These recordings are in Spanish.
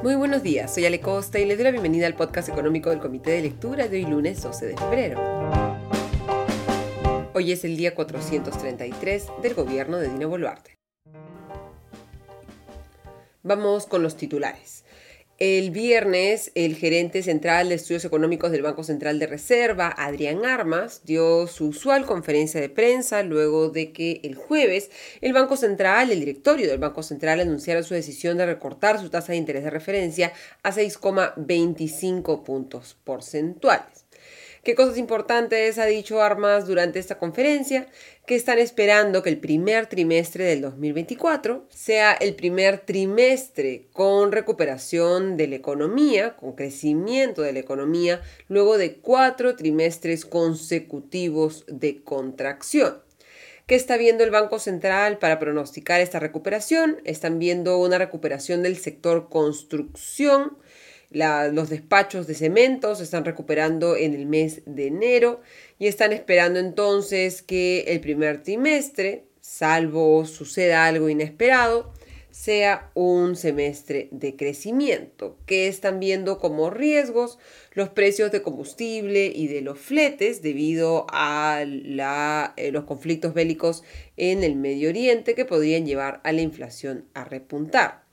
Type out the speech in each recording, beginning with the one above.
Muy buenos días, soy Ale Costa y les doy la bienvenida al podcast económico del Comité de Lectura de hoy lunes 12 de febrero. Hoy es el día 433 del gobierno de Dino Boluarte. Vamos con los titulares. El viernes, el gerente central de estudios económicos del Banco Central de Reserva, Adrián Armas, dio su usual conferencia de prensa luego de que el jueves el Banco Central, el directorio del Banco Central, anunciara su decisión de recortar su tasa de interés de referencia a 6,25 puntos porcentuales. ¿Qué cosas importantes ha dicho Armas durante esta conferencia? Que están esperando que el primer trimestre del 2024 sea el primer trimestre con recuperación de la economía, con crecimiento de la economía, luego de cuatro trimestres consecutivos de contracción. ¿Qué está viendo el Banco Central para pronosticar esta recuperación? Están viendo una recuperación del sector construcción, los despachos de cementos se están recuperando en el mes de enero y están esperando entonces que el primer trimestre, salvo suceda algo inesperado, sea un semestre de crecimiento, que están viendo como riesgos los precios de combustible y de los fletes debido a eh, los conflictos bélicos en el Medio Oriente que podrían llevar a la inflación a repuntar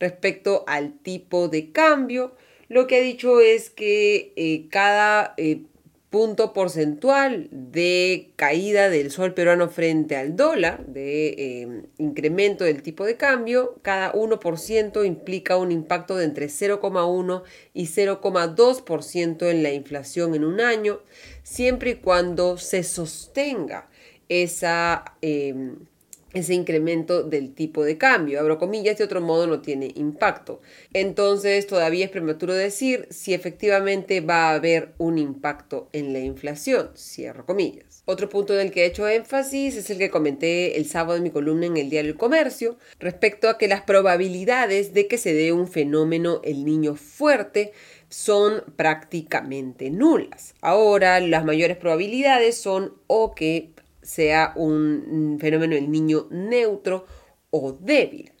respecto al tipo de cambio. Lo que ha dicho es que eh, cada eh, punto porcentual de caída del sol peruano frente al dólar, de eh, incremento del tipo de cambio, cada 1% implica un impacto de entre 0,1 y 0,2% en la inflación en un año, siempre y cuando se sostenga esa ese incremento del tipo de cambio. Abro comillas, de otro modo no tiene impacto. Entonces todavía es prematuro decir si efectivamente va a haber un impacto en la inflación. Cierro comillas. Otro punto en el que he hecho énfasis es el que comenté el sábado en mi columna en el Diario del Comercio respecto a que las probabilidades de que se dé un fenómeno el niño fuerte son prácticamente nulas. Ahora las mayores probabilidades son o que sea un fenómeno del niño neutro o débil.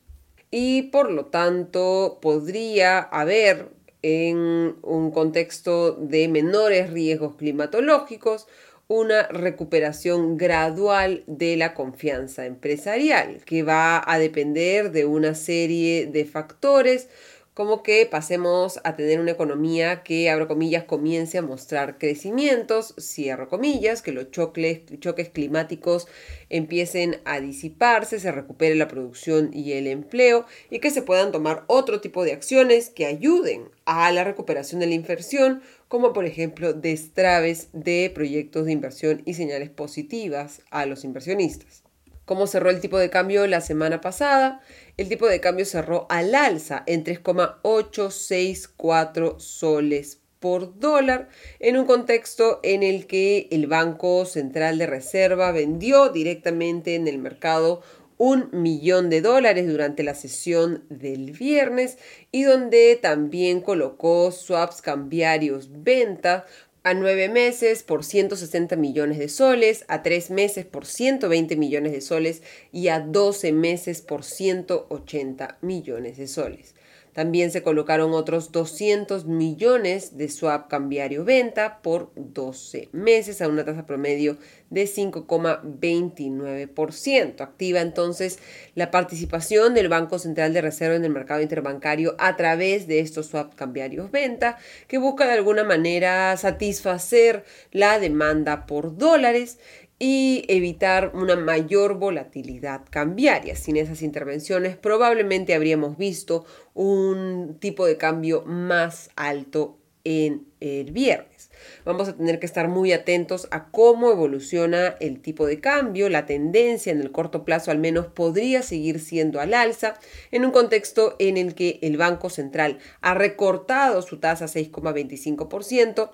Y por lo tanto podría haber en un contexto de menores riesgos climatológicos una recuperación gradual de la confianza empresarial, que va a depender de una serie de factores como que pasemos a tener una economía que, abro comillas, comience a mostrar crecimientos, cierro comillas, que los choques, choques climáticos empiecen a disiparse, se recupere la producción y el empleo y que se puedan tomar otro tipo de acciones que ayuden a la recuperación de la inversión, como por ejemplo destraves de proyectos de inversión y señales positivas a los inversionistas cómo cerró el tipo de cambio la semana pasada. El tipo de cambio cerró al alza en 3,864 soles por dólar en un contexto en el que el Banco Central de Reserva vendió directamente en el mercado un millón de dólares durante la sesión del viernes y donde también colocó swaps cambiarios venta a nueve meses por 160 millones de soles, a tres meses por 120 millones de soles y a 12 meses por 180 millones de soles. También se colocaron otros 200 millones de swap cambiario venta por 12 meses a una tasa promedio de 5,29%. Activa entonces la participación del Banco Central de Reserva en el mercado interbancario a través de estos swap cambiarios venta que busca de alguna manera satisfacer la demanda por dólares y evitar una mayor volatilidad cambiaria. Sin esas intervenciones probablemente habríamos visto un tipo de cambio más alto en el viernes. Vamos a tener que estar muy atentos a cómo evoluciona el tipo de cambio. La tendencia en el corto plazo al menos podría seguir siendo al alza en un contexto en el que el Banco Central ha recortado su tasa a 6,25%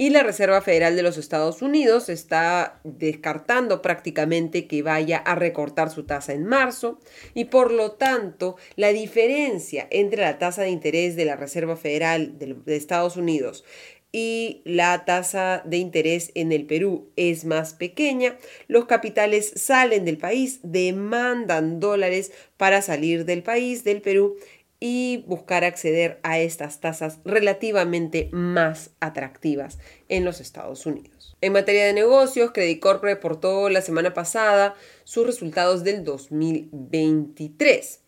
y la Reserva Federal de los Estados Unidos está descartando prácticamente que vaya a recortar su tasa en marzo y por lo tanto la diferencia entre la tasa de interés de la Reserva Federal de Estados Unidos y la tasa de interés en el Perú es más pequeña, los capitales salen del país, demandan dólares para salir del país, del Perú, y buscar acceder a estas tasas relativamente más atractivas en los Estados Unidos. En materia de negocios, Credit Corp reportó la semana pasada sus resultados del 2023.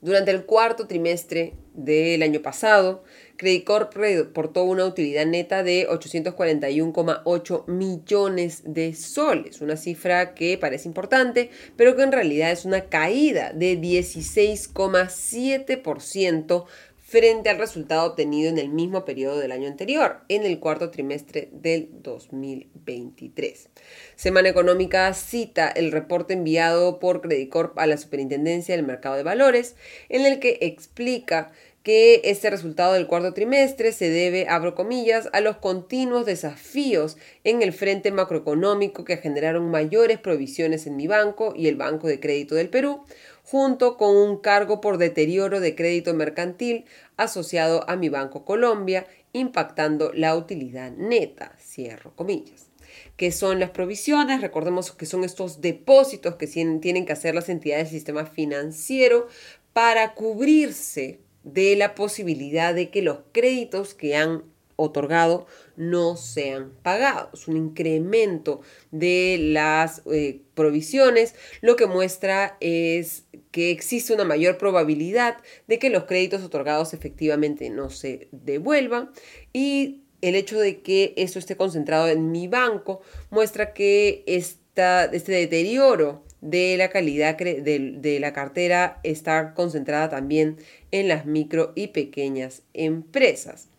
Durante el cuarto trimestre del año pasado, Credit Corp reportó una utilidad neta de 841,8 millones de soles, una cifra que parece importante, pero que en realidad es una caída de 16,7% frente al resultado obtenido en el mismo periodo del año anterior, en el cuarto trimestre del 2023. Semana Económica cita el reporte enviado por Credit Corp a la Superintendencia del Mercado de Valores, en el que explica que este resultado del cuarto trimestre se debe, abro comillas, a los continuos desafíos en el frente macroeconómico que generaron mayores provisiones en mi banco y el Banco de Crédito del Perú, junto con un cargo por deterioro de crédito mercantil asociado a mi Banco Colombia, impactando la utilidad neta, cierro comillas. ¿Qué son las provisiones? Recordemos que son estos depósitos que tienen que hacer las entidades del sistema financiero para cubrirse de la posibilidad de que los créditos que han otorgado no sean pagados. Un incremento de las eh, provisiones lo que muestra es que existe una mayor probabilidad de que los créditos otorgados efectivamente no se devuelvan y el hecho de que eso esté concentrado en mi banco muestra que esta, este deterioro de la calidad de, la cartera está concentrada también en las micro y pequeñas empresas.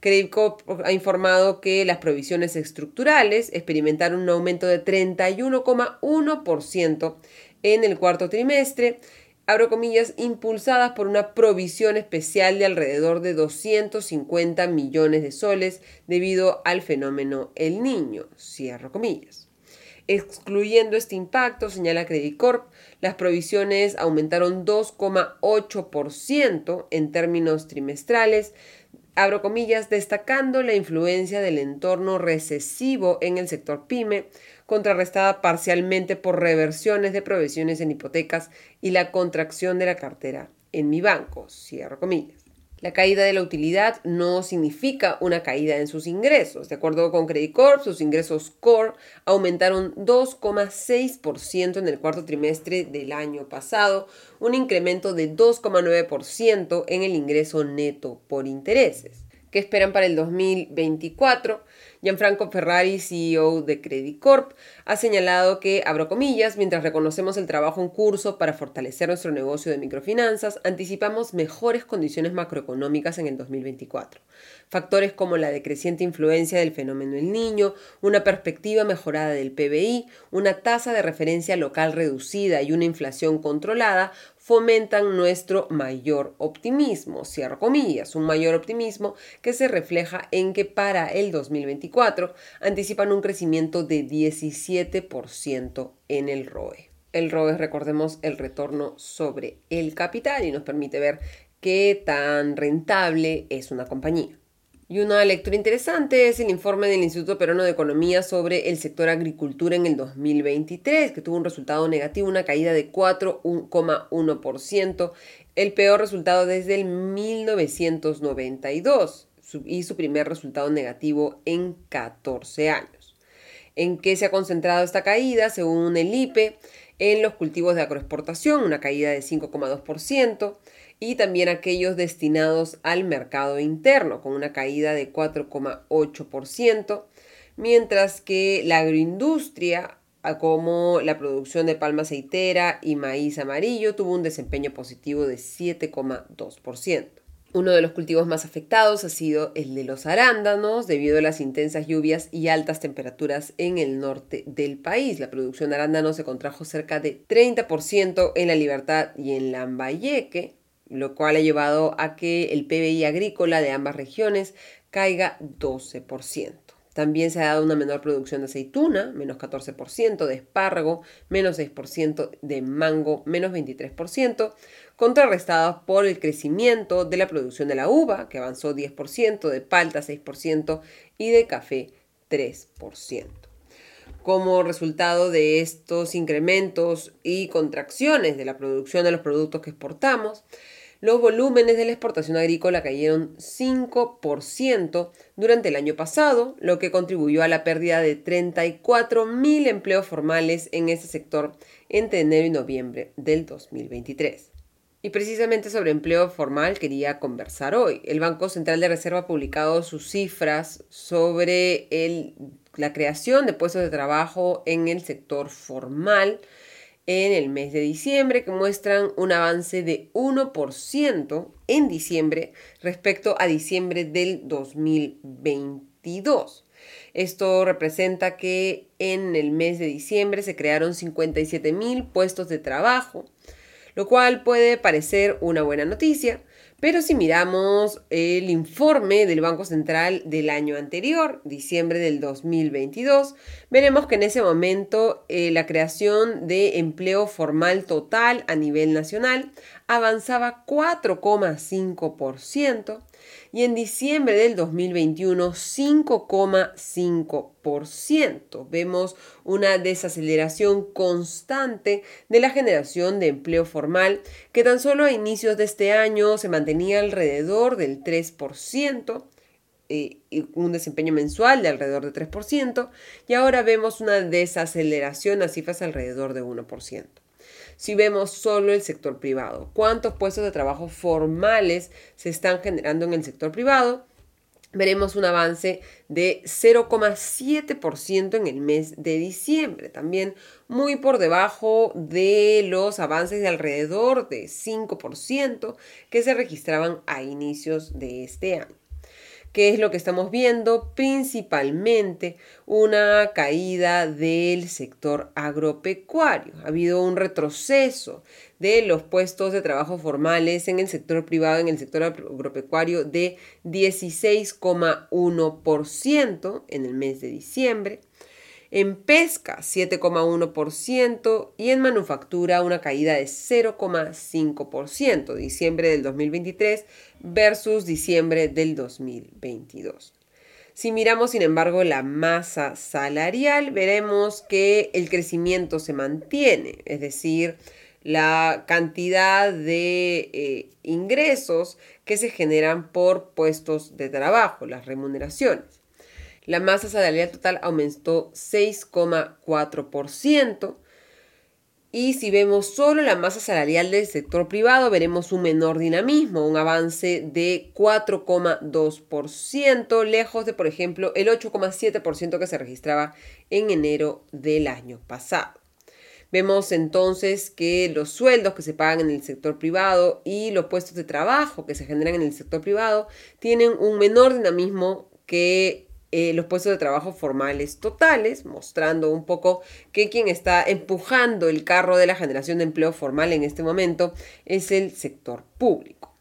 Credit ha informado que las provisiones estructurales experimentaron un aumento de 31,1% en el cuarto trimestre, abro comillas, impulsadas por una provisión especial de alrededor de 250 millones de soles debido al fenómeno El Niño, cierro comillas. Excluyendo este impacto, señala Credit Corp, las provisiones aumentaron 2,8% en términos trimestrales, abro comillas, destacando la influencia del entorno recesivo en el sector pyme, contrarrestada parcialmente por reversiones de provisiones en hipotecas y la contracción de la cartera en mi banco, cierro comillas. La caída de la utilidad no significa una caída en sus ingresos. De acuerdo con Credit Corp, sus ingresos core aumentaron 2,6% en el cuarto trimestre del año pasado, un incremento de 2,9% en el ingreso neto por intereses. ¿Qué esperan para el 2024? Gianfranco Ferrari, CEO de Credit Corp, ha señalado que, abro comillas, mientras reconocemos el trabajo en curso para fortalecer nuestro negocio de microfinanzas, anticipamos mejores condiciones macroeconómicas en el 2024. Factores como la decreciente influencia del fenómeno El Niño, una perspectiva mejorada del PBI, una tasa de referencia local reducida y una inflación controlada fomentan nuestro mayor optimismo, cierro comillas, un mayor optimismo que se refleja en que para el 2024 anticipan un crecimiento de 17% en el ROE. El ROE, recordemos, el retorno sobre el capital y nos permite ver qué tan rentable es una compañía. Y una lectura interesante es el informe del Instituto Peruano de Economía sobre el sector agricultura en el 2023, que tuvo un resultado negativo, una caída de 4,1%, el peor resultado desde el 1992 y su primer resultado negativo en 14 años. ¿En qué se ha concentrado esta caída? Según el IPE, en los cultivos de agroexportación, una caída de 5,2%, y también aquellos destinados al mercado interno, con una caída de 4,8%, mientras que la agroindustria, como la producción de palma aceitera y maíz amarillo, tuvo un desempeño positivo de 7,2%. Uno de los cultivos más afectados ha sido el de los arándanos, debido a las intensas lluvias y altas temperaturas en el norte del país. La producción de arándanos se contrajo cerca de 30% en la Libertad y en Lambayeque, lo cual ha llevado a que el PBI agrícola de ambas regiones caiga 12%. También se ha dado una menor producción de aceituna, menos 14%, de espárrago, menos 6%, de mango, menos 23%, contrarrestados por el crecimiento de la producción de la uva, que avanzó 10%, de palta 6% y de café 3%. Como resultado de estos incrementos y contracciones de la producción de los productos que exportamos, los volúmenes de la exportación agrícola cayeron 5% durante el año pasado, lo que contribuyó a la pérdida de 34.000 empleos formales en ese sector entre enero y noviembre del 2023. Y precisamente sobre empleo formal quería conversar hoy. El Banco Central de Reserva ha publicado sus cifras sobre la creación de puestos de trabajo en el sector formal en el mes de diciembre que muestran un avance de 1% en diciembre respecto a diciembre del 2022. Esto representa que en el mes de diciembre se crearon 57 mil puestos de trabajo, lo cual puede parecer una buena noticia, pero si miramos el informe del Banco Central del año anterior, diciembre del 2022, veremos que en ese momento eh, la creación de empleo formal total a nivel nacional avanzaba 4,5% y en diciembre del 2021 5,5%. Vemos una desaceleración constante de la generación de empleo formal que tan solo a inicios de este año se mantenía alrededor del 3%. Eh, un desempeño mensual de alrededor de 3% y ahora vemos una desaceleración a cifras alrededor de 1% si vemos solo el sector privado. ¿Cuántos puestos de trabajo formales se están generando en el sector privado? veremos un avance de 0,7% en el mes de diciembre, también muy por debajo de los avances de alrededor de 5% que se registraban a inicios de este año. ¿Qué es lo que estamos viendo? Principalmente una caída del sector agropecuario. Ha habido un retroceso de los puestos de trabajo formales en el sector privado, en el sector agropecuario, de 16,1% en el mes de diciembre en pesca 7,1% y en manufactura una caída de 0,5%, diciembre del 2023 versus diciembre del 2022. Si miramos, sin embargo, la masa salarial, veremos que el crecimiento se mantiene, es decir, la cantidad de eh, ingresos que se generan por puestos de trabajo, las remuneraciones. La masa salarial total aumentó 6,4%. Y si vemos solo la masa salarial del sector privado, veremos un menor dinamismo, un avance de 4,2%, lejos de, por ejemplo, el 8,7% que se registraba en enero del año pasado. Vemos entonces que los sueldos que se pagan en el sector privado y los puestos de trabajo que se generan en el sector privado tienen un menor dinamismo que eh, los puestos de trabajo formales totales, mostrando un poco que quien está empujando el carro de la generación de empleo formal en este momento es el sector público.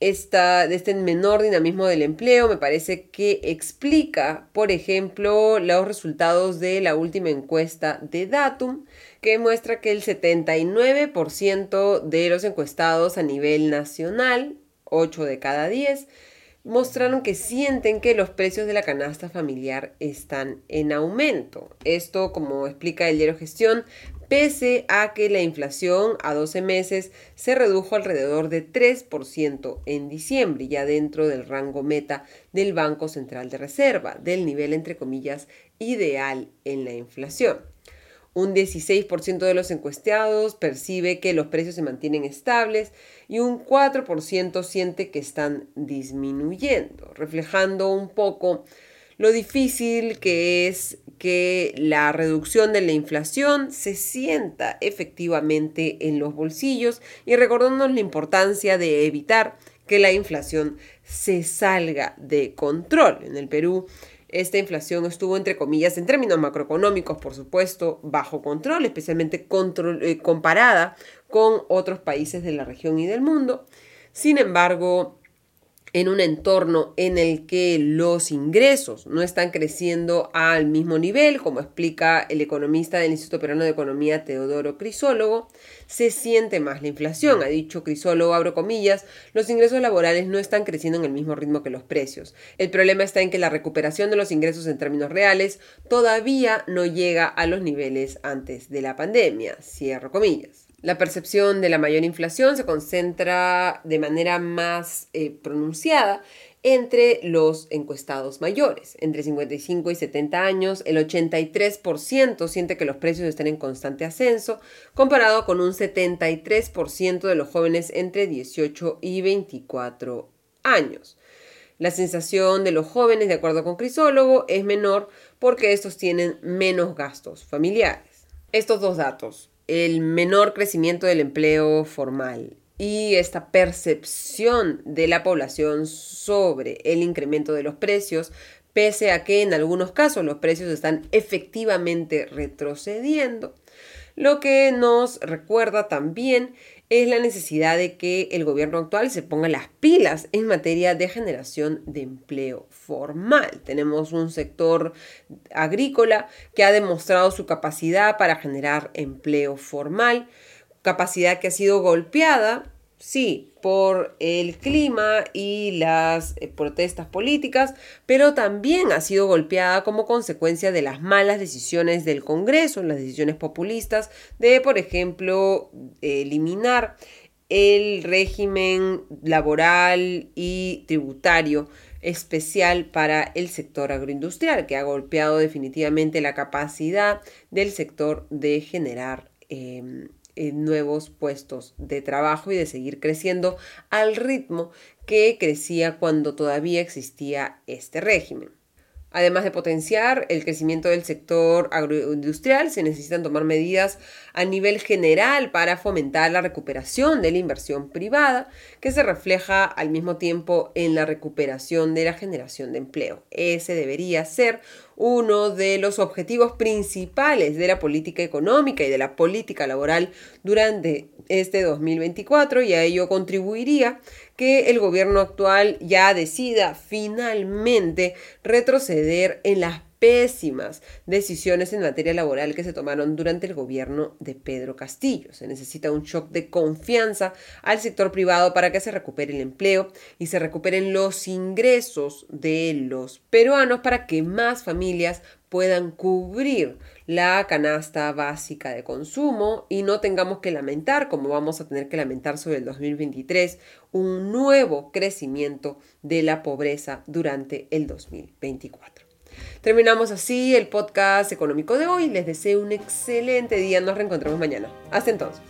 Este menor dinamismo del empleo me parece que explica, por ejemplo, los resultados de la última encuesta de Datum, que muestra que el 79% de los encuestados a nivel nacional, 8 de cada 10, mostraron que sienten que los precios de la canasta familiar están en aumento. Esto, como explica el diario Gestión, pese a que la inflación a 12 meses se redujo alrededor de 3% en diciembre, ya dentro del rango meta del Banco Central de Reserva, del nivel entre comillas ideal en la inflación. Un 16% de los encuestados percibe que los precios se mantienen estables y un 4% siente que están disminuyendo, reflejando un poco lo difícil que es que la reducción de la inflación se sienta efectivamente en los bolsillos y recordándonos la importancia de evitar que la inflación se salga de control. En el Perú esta inflación estuvo, entre comillas, en términos macroeconómicos, por supuesto, bajo control, especialmente eh, comparada con otros países de la región y del mundo. Sin embargo, en un entorno en el que los ingresos no están creciendo al mismo nivel, como explica el economista del Instituto Peruano de Economía Teodoro Crisólogo, se siente más la inflación. Ha dicho Crisólogo, abro comillas, los ingresos laborales no están creciendo en el mismo ritmo que los precios. El problema está en que la recuperación de los ingresos en términos reales todavía no llega a los niveles antes de la pandemia, cierro comillas. La percepción de la mayor inflación se concentra de manera más eh, pronunciada entre los encuestados mayores. Entre 55 y 70 años, el 83% siente que los precios están en constante ascenso, comparado con un 73% de los jóvenes entre 18 y 24 años. La sensación de los jóvenes, de acuerdo con Crisólogo, es menor porque estos tienen menos gastos familiares. Estos dos datos, el menor crecimiento del empleo formal y esta percepción de la población sobre el incremento de los precios, pese a que en algunos casos los precios están efectivamente retrocediendo, lo que nos recuerda también es la necesidad de que el gobierno actual se ponga las pilas en materia de generación de empleo formal. Tenemos un sector agrícola que ha demostrado su capacidad para generar empleo formal, capacidad que ha sido golpeada sí, por el clima y las eh, protestas políticas, pero también ha sido golpeada como consecuencia de las malas decisiones del Congreso, las decisiones populistas de, por ejemplo, eliminar el régimen laboral y tributario especial para el sector agroindustrial, que ha golpeado definitivamente la capacidad del sector de generar em, nuevos puestos de trabajo y de seguir creciendo al ritmo que crecía cuando todavía existía este régimen. Además de potenciar el crecimiento del sector agroindustrial, se necesitan tomar medidas a nivel general para fomentar la recuperación de la inversión privada, que se refleja al mismo tiempo en la recuperación de la generación de empleo. Ese debería ser uno de los objetivos principales de la política económica y de la política laboral durante este 2024 y a ello contribuiría que el gobierno actual ya decida finalmente retroceder en las pésimas decisiones en materia laboral que se tomaron durante el gobierno de Pedro Castillo. Se necesita un shock de confianza al sector privado para que se recupere el empleo y se recuperen los ingresos de los peruanos para que más familias puedan cubrir la canasta básica de consumo y no tengamos que lamentar, como vamos a tener que lamentar sobre el 2023, un nuevo crecimiento de la pobreza durante el 2024. Terminamos así el podcast económico de hoy. Les deseo un excelente día. Nos reencontramos mañana. Hasta entonces.